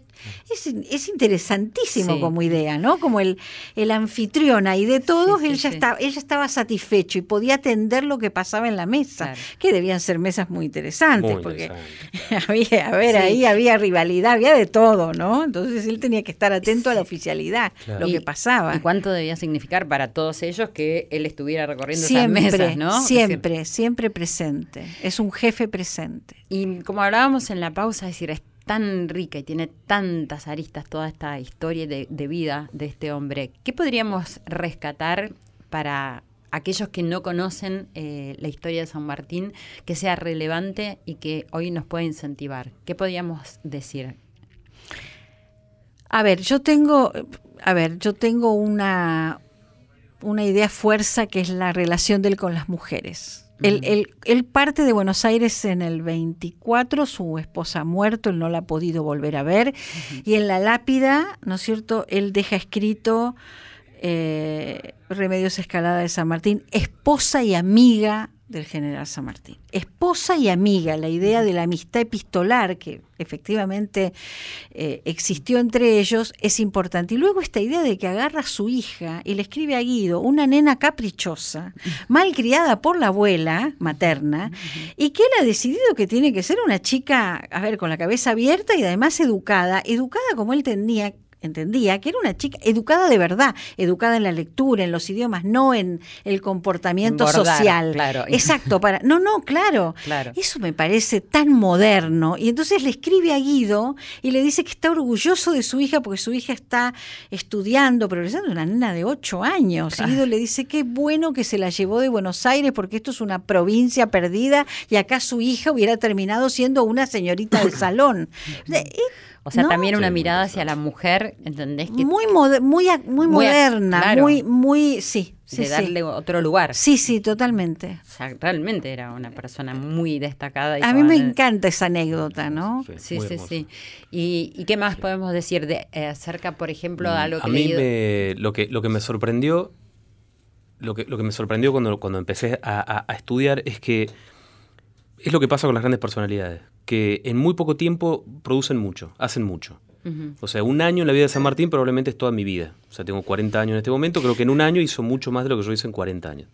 es, es interesantísimo como idea, ¿no? Como el, el anfitrión ahí de todos, él, ya estaba, él estaba satisfecho y podía atender lo que pasaba en la mesa, que debían ser mesas muy interesantes, porque había, a ver, ahí había rivalidad, había de todo, ¿no? Entonces él tenía que estar atento a la oficialidad, lo que pasaba. ¿Y cuánto debía significar para todos ellos que él estuviera recorriendo esas mesas, ¿no? Siempre Siempre, siempre presente. Es un jefe presente. Y como hablábamos en la pausa, es decir, es tan rica y tiene tantas aristas toda esta historia de, vida de este hombre. ¿Qué podríamos rescatar para aquellos que no conocen eh, la historia de San Martín, que sea relevante y que hoy nos pueda incentivar? ¿Qué podríamos decir? A ver, yo tengo, a ver, yo tengo una, una idea fuerza que es la relación de él con las mujeres. Él, parte de Buenos Aires en el 24, su esposa ha muerto, él no la ha podido volver a ver, y en la lápida, ¿no es cierto?, él deja escrito eh, Remedios Escalada de San Martín, esposa y amiga del general San Martín. Esposa y amiga, la idea de la amistad epistolar que efectivamente eh, existió entre ellos es importante. Y luego esta idea de que agarra a su hija y le escribe a Guido, una nena caprichosa, mal criada por la abuela materna, y que él ha decidido que tiene que ser una chica, a ver, con la cabeza abierta y además educada, educada como él tenía, entendía que era una chica educada de verdad, educada en la lectura, en los idiomas, no en el comportamiento social. Claro. Exacto, para no, no, claro. claro. Eso me parece tan moderno y entonces le escribe a Guido y le dice que está orgulloso de su hija porque su hija está estudiando, progresando, una nena de ocho años. Y Guido le dice qué bueno que se la llevó de Buenos Aires porque esto es una provincia perdida y acá su hija hubiera terminado siendo una señorita del salón. O sea, también una mirada hacia la mujer, ¿entendés? Que muy, muy, muy, moderna, muy, muy, sí. de darle otro lugar. Sí, sí, totalmente. O sea, realmente era una persona muy destacada. a mí me encanta esa anécdota, ¿no? Sí, sí, sí. ¿Y, qué más podemos decir de, eh, acerca, por ejemplo, de algo que... A mí me, lo, que, lo que me sorprendió, lo que, lo que me sorprendió cuando, cuando empecé a estudiar es que es lo que pasa con las grandes personalidades que en muy poco tiempo producen mucho, hacen mucho. O sea, un año en la vida de San Martín probablemente es toda mi vida. O sea, tengo 40 años en este momento, creo que en un año hizo mucho más de lo que yo hice en 40 años.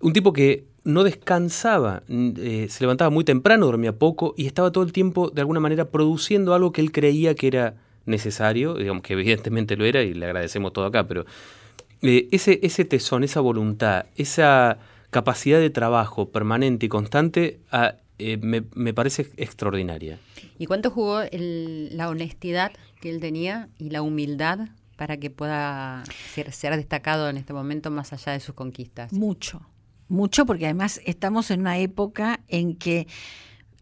Un tipo que no descansaba, eh, se levantaba muy temprano, dormía poco y estaba todo el tiempo de alguna manera produciendo algo que él creía que era necesario, digamos que evidentemente lo era y le agradecemos todo acá, pero eh, ese, ese tesón, esa voluntad, esa capacidad de trabajo permanente y constante a, eh, me, parece extraordinaria. ¿Y cuánto jugó la honestidad que él tenía y la humildad para que pueda ser, ser, destacado en este momento más allá de sus conquistas? Mucho, mucho, porque además estamos en una época en que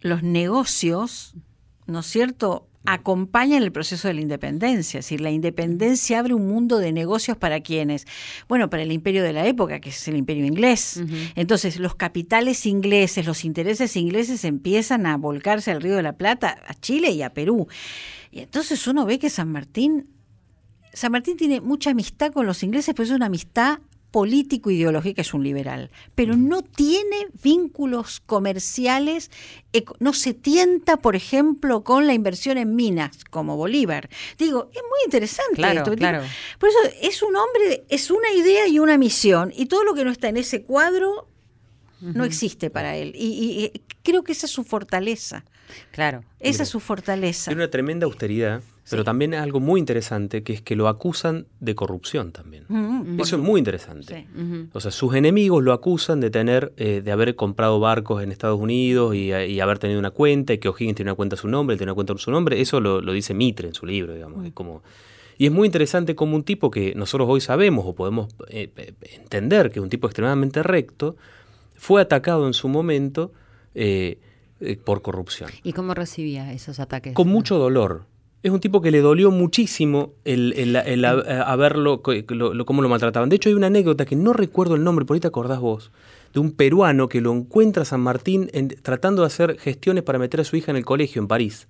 los negocios, ¿no es cierto?, acompañan el proceso de la independencia. Es decir, la independencia abre un mundo de negocios para quienes. Bueno, para el imperio de la época, que es el imperio inglés. Entonces, los capitales ingleses, los intereses ingleses empiezan a volcarse al Río de la Plata, a Chile y a Perú. Y entonces uno ve que San Martín, San Martín tiene mucha amistad con los ingleses, pero es una amistad político-ideológica es un liberal, pero no tiene vínculos comerciales, no se tienta, por ejemplo, con la inversión en minas, como Bolívar. Digo, es muy interesante esto. Por eso es un hombre, es una idea y una misión, y todo lo que no está en ese cuadro no existe para él. Y, y creo que esa es su fortaleza. Claro. Esa es su fortaleza. Tiene una tremenda austeridad, pero también es algo muy interesante, que es que lo acusan de corrupción también. Eso es muy interesante. O sea, sus enemigos lo acusan de tener, eh, de haber comprado barcos en Estados Unidos y, y, haber tenido una cuenta, y que O'Higgins tiene una cuenta a su nombre, él tiene una cuenta a su nombre. Eso lo, lo dice Mitre en su libro, digamos. Es como, y es muy interesante como un tipo que nosotros hoy sabemos o podemos eh, eh, entender que es un tipo extremadamente recto, fue atacado en su momento eh, eh, por corrupción. ¿Y cómo recibía esos ataques? Con mucho dolor. Es un tipo que le dolió muchísimo el, el, el, a, a verlo, lo, lo, cómo lo maltrataban. De hecho, hay una anécdota que no recuerdo el nombre, por ahí te acordás vos, de un peruano que lo encuentra a San Martín en, tratando de hacer gestiones para meter a su hija en el colegio en París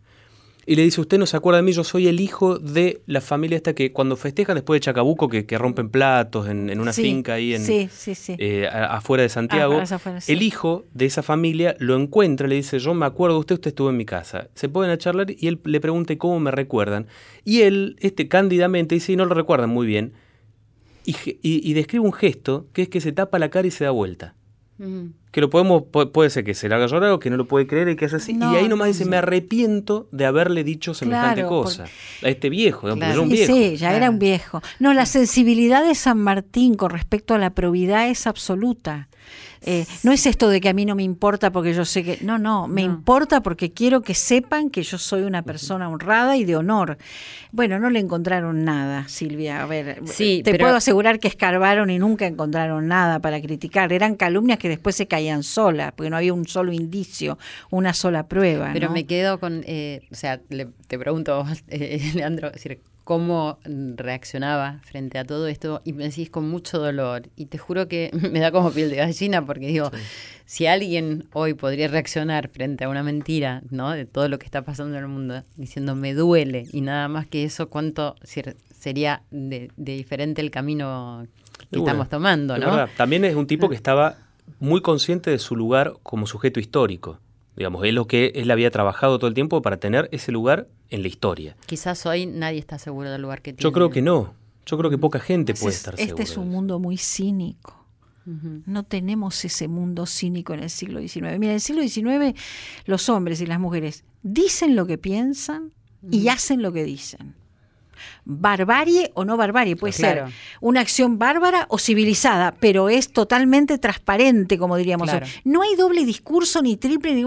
y le dice, usted no se acuerda de mí, yo soy el hijo de la familia esta que cuando festejan después de Chacabuco, que, que rompen platos en, en una Sí, finca ahí en, sí, sí, sí. eh, a- afuera de Santiago, Ah, afuera, el hijo de esa familia lo encuentra, le dice, yo me acuerdo de usted, usted estuvo en mi casa. Se ponen a charlar y él le pregunta, "¿Y ¿cómo me recuerdan? Y él, este cándidamente, dice, "Y no lo recuerdan muy bien. Y- y describe un gesto que es que se tapa la cara y se da vuelta. Que lo podemos, pu- puede ser que se le haga llorar o que no lo puede creer y que es así. No, y ahí nomás no, dice, sí. me arrepiento de haberle dicho semejante Claro, cosa. A este viejo, Claro. era un viejo. sí, ya era un viejo. No, la sensibilidad de San Martín con respecto a la probidad es absoluta. Eh, no es esto de que a mí no me importa porque yo sé que... No, no, me No. importa porque quiero que sepan que yo soy una persona honrada y de honor. Bueno, no le encontraron nada, Silvia. A ver, Sí, te pero- puedo asegurar que escarbaron y nunca encontraron nada para criticar. Eran calumnias que después se caían solas, porque no había un solo indicio, una sola prueba. Pero ¿no? me quedo con, eh, o sea, le- te pregunto, eh, Leandro, es decir, cómo reaccionaba frente a todo esto y me decís con mucho dolor y te juro que me da como piel de gallina porque digo, si alguien hoy podría reaccionar frente a una mentira, ¿no? De todo lo que está pasando en el mundo, diciendo me duele y nada más que eso, cuánto ser- sería de, de diferente el camino que estamos tomando, ¿no? También es un tipo que estaba muy consciente de su lugar como sujeto histórico. Digamos, es lo que él había trabajado todo el tiempo para tener ese lugar en la historia. Quizás hoy nadie está seguro del lugar que tiene. Yo creo que no. Yo creo que poca gente puede Este estar es- segura. Este es un mundo muy cínico. No tenemos ese mundo cínico en el siglo XIX. Mira, en el siglo XIX los hombres y las mujeres dicen lo que piensan y hacen lo que dicen. Barbarie o no barbarie, puede Claro. ser una acción bárbara o civilizada, pero es totalmente transparente, como diríamos. Claro. No hay doble discurso, ni triple, ni...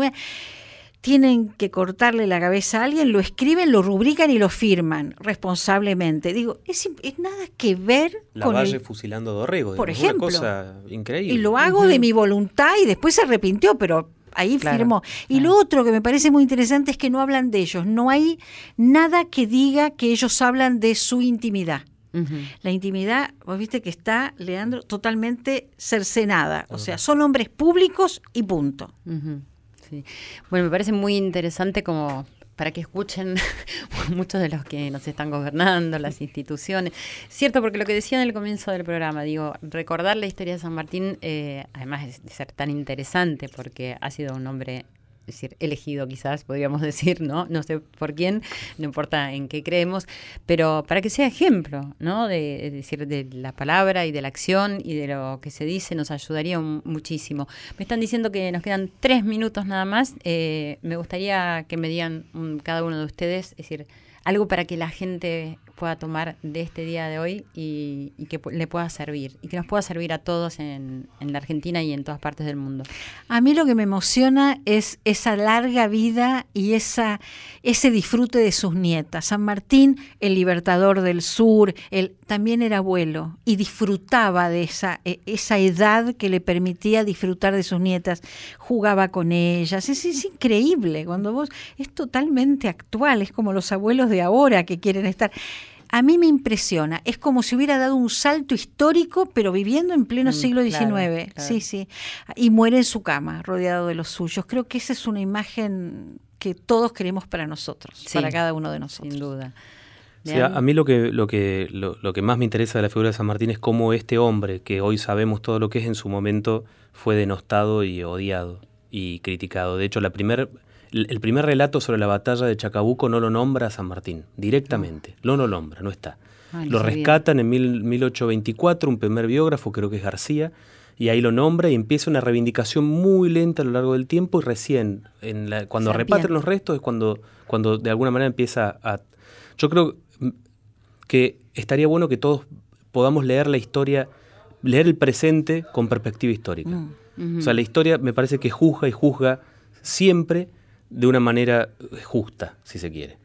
Tienen que cortarle la cabeza a alguien, lo escriben, lo rubrican y lo firman responsablemente. Digo, es, nada que ver La con el Valle fusilando a Dorrego. Por digamos, ejemplo. Una cosa increíble. y lo hago de mi voluntad y después se arrepintió, pero ahí Claro, firmó. Y lo otro que me parece muy interesante es que no hablan de ellos. No hay nada que diga que ellos hablan de su intimidad. La intimidad, vos viste que está, Leandro, totalmente cercenada. O sea, son hombres públicos y punto. Sí. Bueno, me parece muy interesante como para que escuchen muchos de los que nos están gobernando, las instituciones. Cierto, porque lo que decía en el comienzo del programa, digo, recordar la historia de San Martín, eh, además de ser tan interesante, porque ha sido un hombre es decir, elegido quizás, podríamos decir, ¿no? No sé por quién, no importa en qué creemos, pero para que sea ejemplo, ¿no? De, es decir, de la palabra y de la acción y de lo que se dice nos ayudaría muchísimo. Me están diciendo que nos quedan tres minutos nada más. Eh, me gustaría que me digan cada uno de ustedes, es decir, algo para que la gente pueda tomar de este día de hoy y, que le pueda servir, y que nos pueda servir a todos en, en la Argentina y en todas partes del mundo. A mí lo que me emociona es esa larga vida y esa, ese disfrute de sus nietas. San Martín, el libertador del sur, él también era abuelo y disfrutaba de esa, e- esa edad que le permitía disfrutar de sus nietas. Jugaba con ellas. Es, es increíble cuando vos, es totalmente actual, es como los abuelos de ahora que quieren estar. A mí me impresiona, es como si hubiera dado un salto histórico, pero viviendo en pleno Mm, siglo XIX. claro, claro. Sí, sí. Y muere en su cama, rodeado de los suyos. Creo que esa es una imagen que todos queremos para nosotros, Sí, para cada uno de nosotros. Sin duda. Sí, a, a mí lo que, lo, que, lo, lo que más me interesa de la figura de San Martín es cómo este hombre, que hoy sabemos todo lo que es, en su momento fue denostado y odiado y criticado. De hecho, la primer, el primer relato sobre la batalla de Chacabuco no lo nombra a San Martín, directamente. No lo nombra, no está. Ah, no lo rescatan en mil- 1824, un primer biógrafo, creo que es García, y ahí lo nombra y empieza una reivindicación muy lenta a lo largo del tiempo y recién, en la, cuando arrepiente. los restos es cuando, cuando de alguna manera empieza a... Yo creo que estaría bueno que todos podamos leer la historia, leer el presente con perspectiva histórica. Mm. O sea, la historia me parece que juzga y juzga siempre de una manera justa, si se quiere.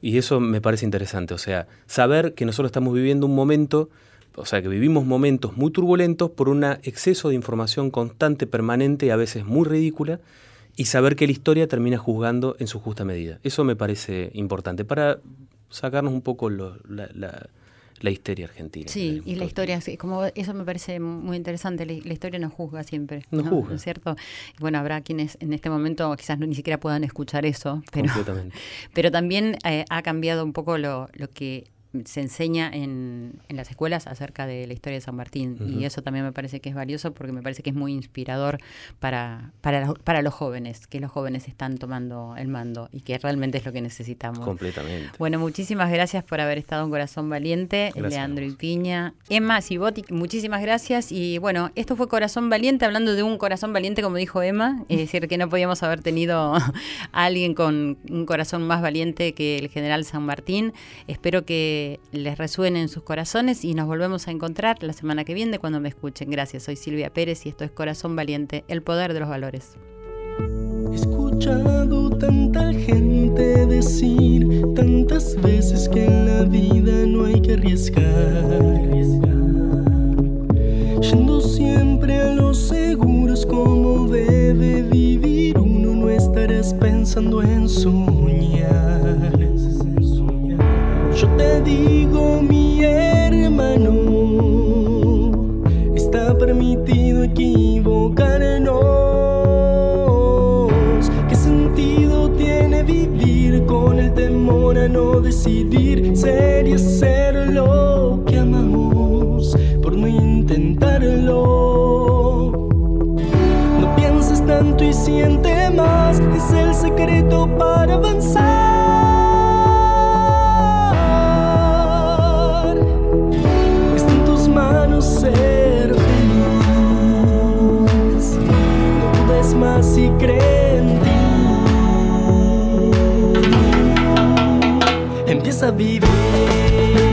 Y eso me parece interesante, o sea, saber que nosotros estamos viviendo un momento, o sea, que vivimos momentos muy turbulentos por un exceso de información constante, permanente y a veces muy ridícula, y saber que la historia termina juzgando en su justa medida. Eso me parece importante para sacarnos un poco lo- la, la- la histeria argentina. Sí, y la historia, como eso me parece muy interesante, la, la historia nos juzga siempre. Nos juzga. ¿No es cierto? Y bueno, habrá quienes en este momento quizás no, ni siquiera puedan escuchar eso, pero, pero también eh, ha cambiado un poco lo, lo que se enseña en, en las escuelas acerca de la historia de San Martín. Y eso también me parece que es valioso porque me parece que es muy inspirador para, para, los- para los jóvenes, que los jóvenes están tomando el mando y que realmente es lo que necesitamos. Completamente. Bueno, muchísimas gracias por haber estado en Corazón Valiente, Gracias Leandro y Piña. Emma Cibotti, muchísimas gracias. Y bueno, esto fue Corazón Valiente, hablando de un corazón valiente, como dijo Emma, es decir, que no podíamos haber tenido a alguien con un corazón más valiente que el general San Martín. Espero que les resuene en sus corazones y nos volvemos a encontrar la semana que viene cuando me escuchen. Gracias, soy Silvia Pérez y esto es Corazón Valiente, el poder de los valores. He escuchado tanta gente decir tantas veces que en la vida no hay que arriesgar. Yendo temor a no Empieza a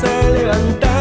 te vas